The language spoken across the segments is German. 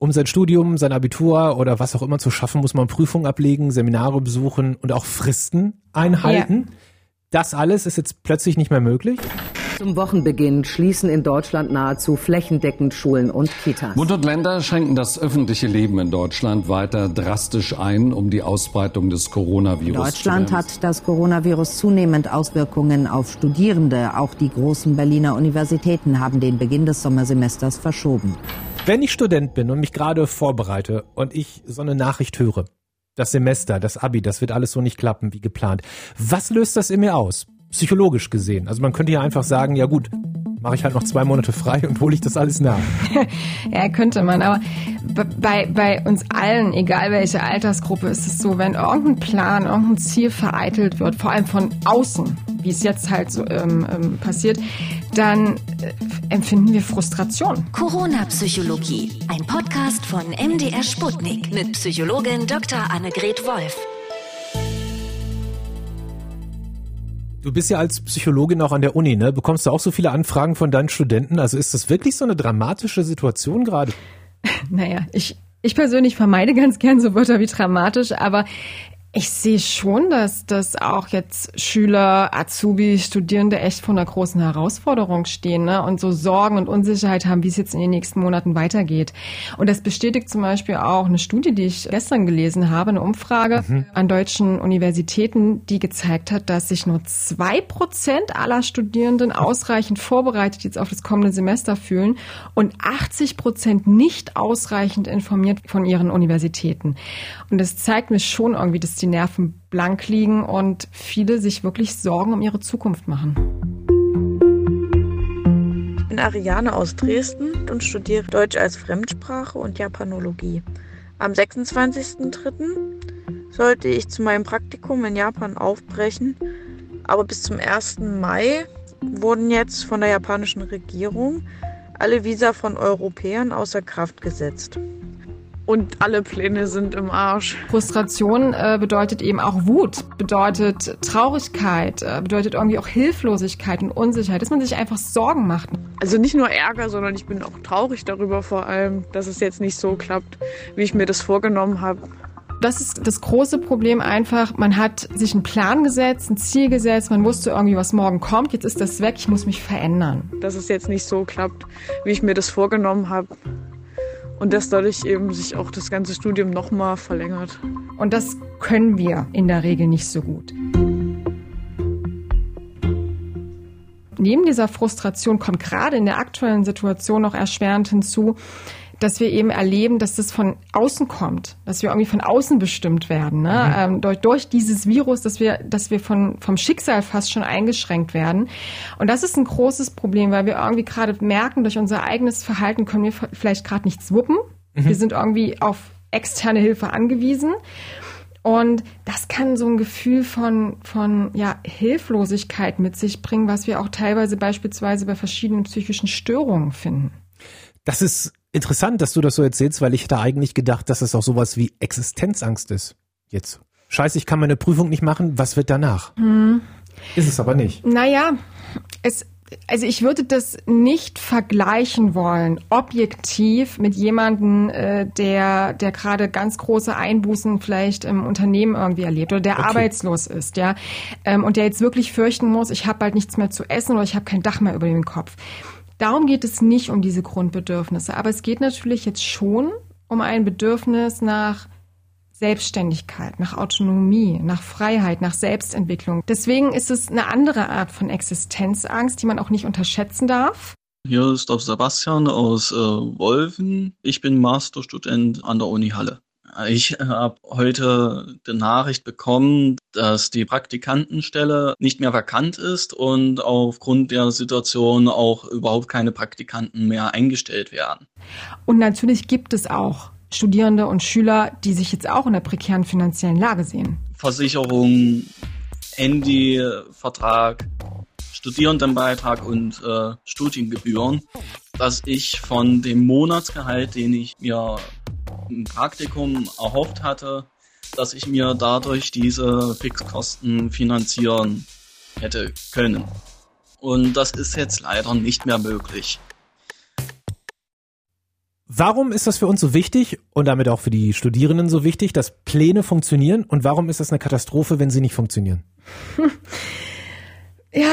Um sein Studium, sein Abitur oder was auch immer zu schaffen, muss man Prüfungen ablegen, Seminare besuchen und auch Fristen einhalten. Ja. Das alles ist jetzt plötzlich nicht mehr möglich. Zum Wochenbeginn schließen in Deutschland nahezu flächendeckend Schulen und Kitas. Bund und Länder schränken das öffentliche Leben in Deutschland weiter drastisch ein, um die Ausbreitung des Coronavirus in Deutschland hat das Coronavirus zunehmend Auswirkungen auf Studierende. Auch die großen Berliner Universitäten haben den Beginn des Sommersemesters verschoben. Wenn ich Student bin und mich gerade vorbereite und ich so eine Nachricht höre, das Semester, das Abi, das wird alles so nicht klappen wie geplant. Was löst das in mir aus? psychologisch gesehen. Also man könnte ja einfach sagen, ja gut, mache ich halt noch zwei Monate frei und hole ich das alles nach. ja, könnte man, aber bei, bei uns allen, egal welche Altersgruppe, ist es so, wenn irgendein Plan, irgendein Ziel vereitelt wird, vor allem von außen, wie es jetzt halt so ähm, ähm, passiert, dann äh, empfinden wir Frustration. Corona-Psychologie, ein Podcast von MDR Sputnik mit Psychologin Dr. Annegret Wolf. Du bist ja als Psychologin auch an der Uni, ne? Bekommst du auch so viele Anfragen von deinen Studenten? Also ist das wirklich so eine dramatische Situation gerade? Naja, ich, ich persönlich vermeide ganz gern so Wörter wie dramatisch, aber ich sehe schon, dass, dass auch jetzt Schüler, Azubi, Studierende echt vor einer großen Herausforderung stehen ne? und so Sorgen und Unsicherheit haben, wie es jetzt in den nächsten Monaten weitergeht. Und das bestätigt zum Beispiel auch eine Studie, die ich gestern gelesen habe, eine Umfrage mhm. an deutschen Universitäten, die gezeigt hat, dass sich nur zwei Prozent aller Studierenden ausreichend vorbereitet jetzt auf das kommende Semester fühlen und 80 Prozent nicht ausreichend informiert von ihren Universitäten. Und das zeigt mir schon irgendwie, dass die Nerven blank liegen und viele sich wirklich Sorgen um ihre Zukunft machen. Ich bin Ariane aus Dresden und studiere Deutsch als Fremdsprache und Japanologie. Am 26.03. sollte ich zu meinem Praktikum in Japan aufbrechen, aber bis zum 1. Mai wurden jetzt von der japanischen Regierung alle Visa von Europäern außer Kraft gesetzt und alle Pläne sind im Arsch. Frustration äh, bedeutet eben auch Wut, bedeutet Traurigkeit, äh, bedeutet irgendwie auch Hilflosigkeit und Unsicherheit, dass man sich einfach Sorgen macht. Also nicht nur Ärger, sondern ich bin auch traurig darüber vor allem, dass es jetzt nicht so klappt, wie ich mir das vorgenommen habe. Das ist das große Problem einfach. Man hat sich einen Plan gesetzt, ein Ziel gesetzt, man wusste irgendwie, was morgen kommt. Jetzt ist das weg, ich muss mich verändern. Dass es jetzt nicht so klappt, wie ich mir das vorgenommen habe und dass dadurch eben sich auch das ganze Studium nochmal verlängert. Und das können wir in der Regel nicht so gut. Neben dieser Frustration kommt gerade in der aktuellen Situation noch erschwerend hinzu, dass wir eben erleben, dass das von außen kommt, dass wir irgendwie von außen bestimmt werden, ne? Mhm. Ähm, durch, durch dieses Virus, dass wir, dass wir von, vom Schicksal fast schon eingeschränkt werden. Und das ist ein großes Problem, weil wir irgendwie gerade merken, durch unser eigenes Verhalten können wir vielleicht gerade nichts wuppen. Mhm. Wir sind irgendwie auf externe Hilfe angewiesen. Und das kann so ein Gefühl von, von ja, Hilflosigkeit mit sich bringen, was wir auch teilweise beispielsweise bei verschiedenen psychischen Störungen finden. Das ist interessant, dass du das so erzählst, weil ich hätte eigentlich gedacht, dass es auch sowas wie Existenzangst ist. Jetzt. Scheiße, ich kann meine Prüfung nicht machen, was wird danach? Hm. Ist es aber nicht. Naja, es, also ich würde das nicht vergleichen wollen, objektiv mit jemandem, äh, der, der gerade ganz große Einbußen vielleicht im Unternehmen irgendwie erlebt oder der okay. arbeitslos ist, ja, ähm, und der jetzt wirklich fürchten muss, ich habe bald nichts mehr zu essen oder ich habe kein Dach mehr über dem Kopf. Darum geht es nicht um diese Grundbedürfnisse, aber es geht natürlich jetzt schon um ein Bedürfnis nach Selbstständigkeit, nach Autonomie, nach Freiheit, nach Selbstentwicklung. Deswegen ist es eine andere Art von Existenzangst, die man auch nicht unterschätzen darf. Hier ist auch Sebastian aus äh, Wolfen. Ich bin Masterstudent an der Uni Halle. Ich habe heute die Nachricht bekommen, dass die Praktikantenstelle nicht mehr vakant ist und aufgrund der Situation auch überhaupt keine Praktikanten mehr eingestellt werden. Und natürlich gibt es auch Studierende und Schüler, die sich jetzt auch in der prekären finanziellen Lage sehen. Versicherung, Handyvertrag, Studierendenbeitrag und äh, Studiengebühren, dass ich von dem Monatsgehalt, den ich mir im Praktikum erhofft hatte, dass ich mir dadurch diese Fixkosten finanzieren hätte können. Und das ist jetzt leider nicht mehr möglich. Warum ist das für uns so wichtig und damit auch für die Studierenden so wichtig, dass Pläne funktionieren? Und warum ist das eine Katastrophe, wenn sie nicht funktionieren? Ja,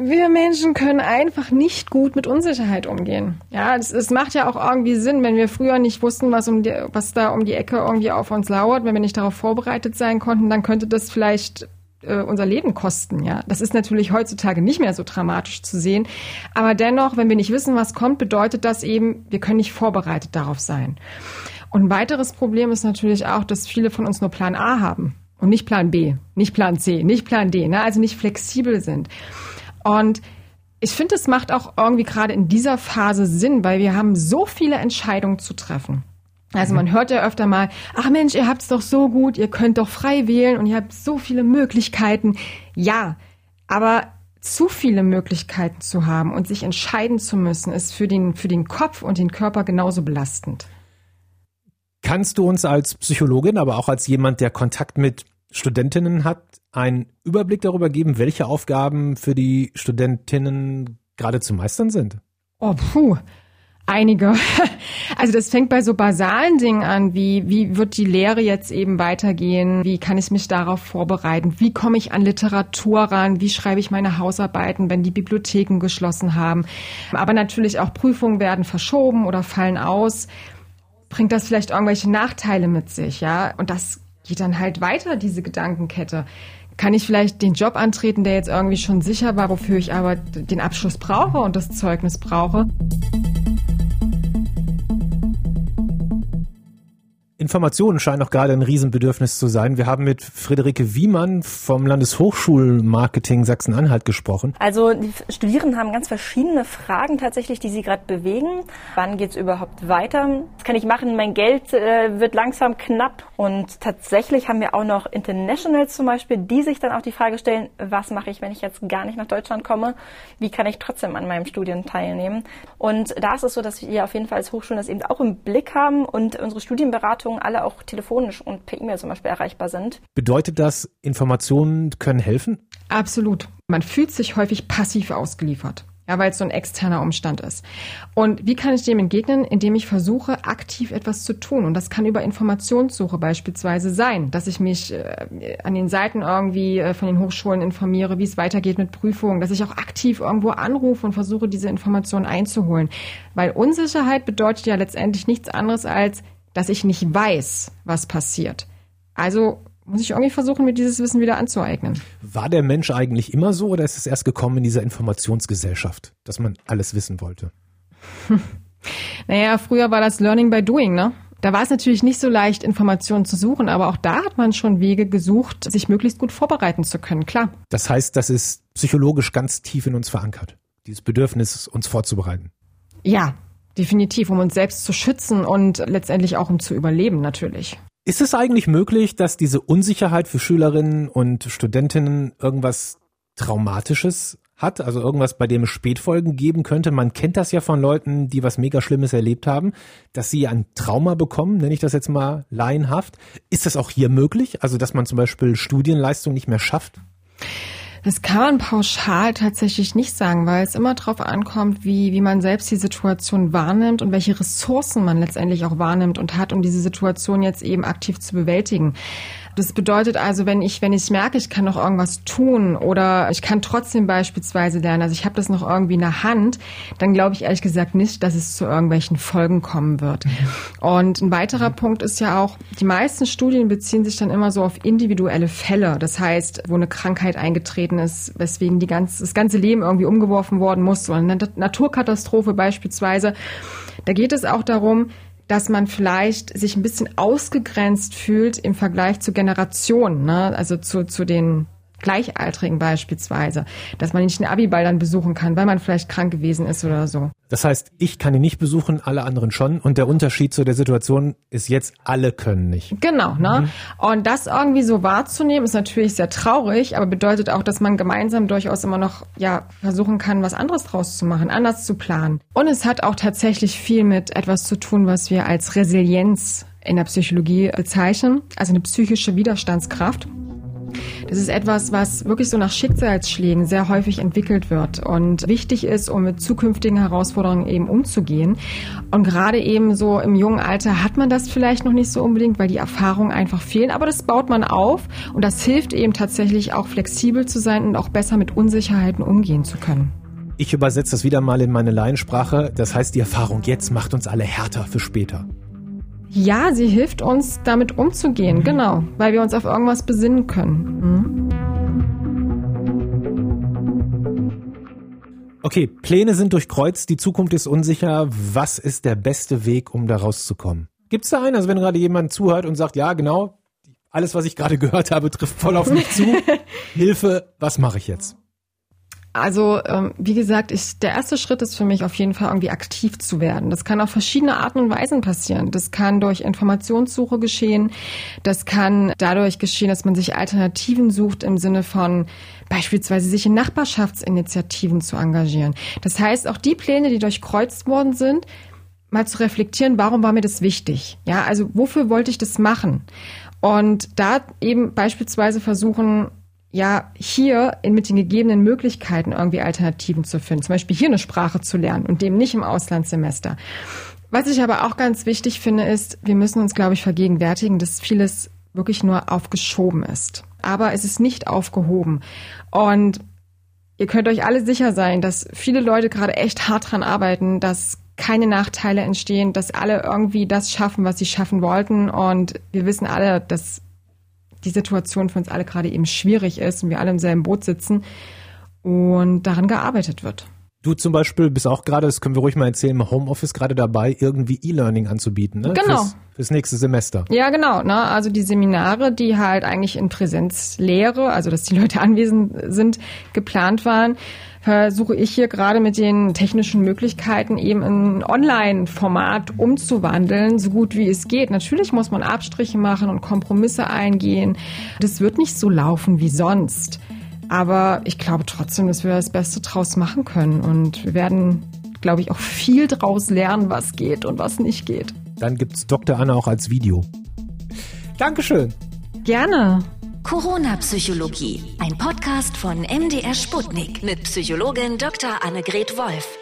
wir Menschen können einfach nicht gut mit Unsicherheit umgehen. Ja, es, macht ja auch irgendwie Sinn, wenn wir früher nicht wussten, was um die, was da um die Ecke irgendwie auf uns lauert, wenn wir nicht darauf vorbereitet sein konnten, dann könnte das vielleicht äh, unser Leben kosten. Ja, das ist natürlich heutzutage nicht mehr so dramatisch zu sehen, aber dennoch, wenn wir nicht wissen, was kommt, bedeutet das eben, wir können nicht vorbereitet darauf sein. Und ein weiteres Problem ist natürlich auch, dass viele von uns nur Plan A haben und nicht Plan B, nicht Plan C, nicht Plan D, ne? also nicht flexibel sind. Und ich finde, es macht auch irgendwie gerade in dieser Phase Sinn, weil wir haben so viele Entscheidungen zu treffen. Also man hört ja öfter mal, ach Mensch, ihr habt's doch so gut, ihr könnt doch frei wählen und ihr habt so viele Möglichkeiten. Ja, aber zu viele Möglichkeiten zu haben und sich entscheiden zu müssen, ist für den, für den Kopf und den Körper genauso belastend. Kannst du uns als Psychologin, aber auch als jemand, der Kontakt mit Studentinnen hat, einen Überblick darüber geben, welche Aufgaben für die Studentinnen gerade zu meistern sind? Oh, puh. Einige. Also das fängt bei so basalen Dingen an, wie wie wird die Lehre jetzt eben weitergehen? Wie kann ich mich darauf vorbereiten? Wie komme ich an Literatur ran? Wie schreibe ich meine Hausarbeiten, wenn die Bibliotheken geschlossen haben? Aber natürlich auch Prüfungen werden verschoben oder fallen aus. Bringt das vielleicht irgendwelche Nachteile mit sich, ja? Und das geht dann halt weiter, diese Gedankenkette. Kann ich vielleicht den Job antreten, der jetzt irgendwie schon sicher war, wofür ich aber den Abschluss brauche und das Zeugnis brauche? Informationen scheinen auch gerade ein Riesenbedürfnis zu sein. Wir haben mit Friederike Wiemann vom Landeshochschulmarketing Sachsen-Anhalt gesprochen. Also die Studierenden haben ganz verschiedene Fragen tatsächlich, die sie gerade bewegen. Wann geht es überhaupt weiter? Was kann ich machen? Mein Geld äh, wird langsam knapp. Und tatsächlich haben wir auch noch Internationals zum Beispiel, die sich dann auch die Frage stellen, was mache ich, wenn ich jetzt gar nicht nach Deutschland komme? Wie kann ich trotzdem an meinem Studium teilnehmen? Und da ist es so, dass wir auf jeden Fall als Hochschulen das eben auch im Blick haben und unsere Studienberatung alle auch telefonisch und per E-Mail zum Beispiel erreichbar sind. Bedeutet das, Informationen können helfen? Absolut. Man fühlt sich häufig passiv ausgeliefert. Ja, weil es so ein externer Umstand ist. Und wie kann ich dem entgegnen? Indem ich versuche, aktiv etwas zu tun. Und das kann über Informationssuche beispielsweise sein, dass ich mich äh, an den Seiten irgendwie äh, von den Hochschulen informiere, wie es weitergeht mit Prüfungen, dass ich auch aktiv irgendwo anrufe und versuche, diese Informationen einzuholen. Weil Unsicherheit bedeutet ja letztendlich nichts anderes als, dass ich nicht weiß, was passiert. Also muss ich irgendwie versuchen, mir dieses Wissen wieder anzueignen. War der Mensch eigentlich immer so oder ist es erst gekommen in dieser Informationsgesellschaft, dass man alles wissen wollte? naja, früher war das Learning by Doing, ne? Da war es natürlich nicht so leicht, Informationen zu suchen, aber auch da hat man schon Wege gesucht, sich möglichst gut vorbereiten zu können, klar. Das heißt, das ist psychologisch ganz tief in uns verankert, dieses Bedürfnis, uns vorzubereiten. Ja, Definitiv, um uns selbst zu schützen und letztendlich auch um zu überleben natürlich. Ist es eigentlich möglich, dass diese Unsicherheit für Schülerinnen und Studentinnen irgendwas Traumatisches hat, also irgendwas, bei dem es Spätfolgen geben könnte. Man kennt das ja von Leuten, die was mega Schlimmes erlebt haben, dass sie ein Trauma bekommen, nenne ich das jetzt mal laienhaft. Ist das auch hier möglich? Also, dass man zum Beispiel Studienleistung nicht mehr schafft? Das kann man pauschal tatsächlich nicht sagen, weil es immer darauf ankommt, wie, wie man selbst die Situation wahrnimmt und welche Ressourcen man letztendlich auch wahrnimmt und hat, um diese Situation jetzt eben aktiv zu bewältigen. Das bedeutet also, wenn ich, wenn ich merke, ich kann noch irgendwas tun oder ich kann trotzdem beispielsweise lernen, also ich habe das noch irgendwie in der Hand, dann glaube ich ehrlich gesagt nicht, dass es zu irgendwelchen Folgen kommen wird. Und ein weiterer Punkt ist ja auch, die meisten Studien beziehen sich dann immer so auf individuelle Fälle. Das heißt, wo eine Krankheit eingetreten ist, weswegen die ganze, das ganze Leben irgendwie umgeworfen worden muss, so eine Naturkatastrophe beispielsweise. Da geht es auch darum, dass man vielleicht sich ein bisschen ausgegrenzt fühlt im Vergleich zu Generationen, ne? also zu, zu den Gleichaltrigen beispielsweise, dass man nicht den Abiball dann besuchen kann, weil man vielleicht krank gewesen ist oder so. Das heißt, ich kann ihn nicht besuchen, alle anderen schon. Und der Unterschied zu der Situation ist jetzt, alle können nicht. Genau, ne? Mhm. Und das irgendwie so wahrzunehmen, ist natürlich sehr traurig, aber bedeutet auch, dass man gemeinsam durchaus immer noch, ja, versuchen kann, was anderes draus zu machen, anders zu planen. Und es hat auch tatsächlich viel mit etwas zu tun, was wir als Resilienz in der Psychologie bezeichnen, also eine psychische Widerstandskraft. Das ist etwas, was wirklich so nach Schicksalsschlägen sehr häufig entwickelt wird und wichtig ist, um mit zukünftigen Herausforderungen eben umzugehen. Und gerade eben so im jungen Alter hat man das vielleicht noch nicht so unbedingt, weil die Erfahrungen einfach fehlen. Aber das baut man auf und das hilft eben tatsächlich auch flexibel zu sein und auch besser mit Unsicherheiten umgehen zu können. Ich übersetze das wieder mal in meine Laiensprache. Das heißt, die Erfahrung jetzt macht uns alle härter für später. Ja, sie hilft uns, damit umzugehen, mhm. genau, weil wir uns auf irgendwas besinnen können. Mhm. Okay, Pläne sind durchkreuzt, die Zukunft ist unsicher. Was ist der beste Weg, um da rauszukommen? Gibt es da einen? Also wenn gerade jemand zuhört und sagt, ja, genau, alles, was ich gerade gehört habe, trifft voll auf mich zu. Hilfe, was mache ich jetzt? Also ähm, wie gesagt, ich, der erste Schritt ist für mich auf jeden Fall irgendwie aktiv zu werden. Das kann auf verschiedene Arten und Weisen passieren. Das kann durch Informationssuche geschehen. Das kann dadurch geschehen, dass man sich Alternativen sucht im Sinne von beispielsweise sich in Nachbarschaftsinitiativen zu engagieren. Das heißt, auch die Pläne, die durchkreuzt worden sind, mal zu reflektieren, warum war mir das wichtig? Ja, also wofür wollte ich das machen? Und da eben beispielsweise versuchen, ja hier in, mit den gegebenen Möglichkeiten irgendwie Alternativen zu finden. Zum Beispiel hier eine Sprache zu lernen und dem nicht im Auslandssemester. Was ich aber auch ganz wichtig finde, ist, wir müssen uns, glaube ich, vergegenwärtigen, dass vieles wirklich nur aufgeschoben ist. Aber es ist nicht aufgehoben. Und ihr könnt euch alle sicher sein, dass viele Leute gerade echt hart dran arbeiten, dass keine Nachteile entstehen, dass alle irgendwie das schaffen, was sie schaffen wollten. Und wir wissen alle, dass die Situation für uns alle gerade eben schwierig ist und wir alle im selben Boot sitzen und daran gearbeitet wird. Du zum Beispiel bist auch gerade, das können wir ruhig mal erzählen, im Homeoffice gerade dabei, irgendwie E-Learning anzubieten, ne? Genau. Fürs, fürs, nächste Semester. Ja, genau. Ne? Also die Seminare, die halt eigentlich in Präsenzlehre, also dass die Leute anwesend sind, geplant waren, versuche ich hier gerade mit den technischen Möglichkeiten eben ein Online-Format umzuwandeln, so gut wie es geht. Natürlich muss man Abstriche machen und Kompromisse eingehen. Das wird nicht so laufen wie sonst. Aber ich glaube trotzdem, dass wir das Beste draus machen können. Und wir werden, glaube ich, auch viel draus lernen, was geht und was nicht geht. Dann gibt es Dr. Anna auch als Video. Dankeschön. Gerne. Corona-Psychologie, ein Podcast von MDR Sputnik mit Psychologin Dr. Annegret Wolf.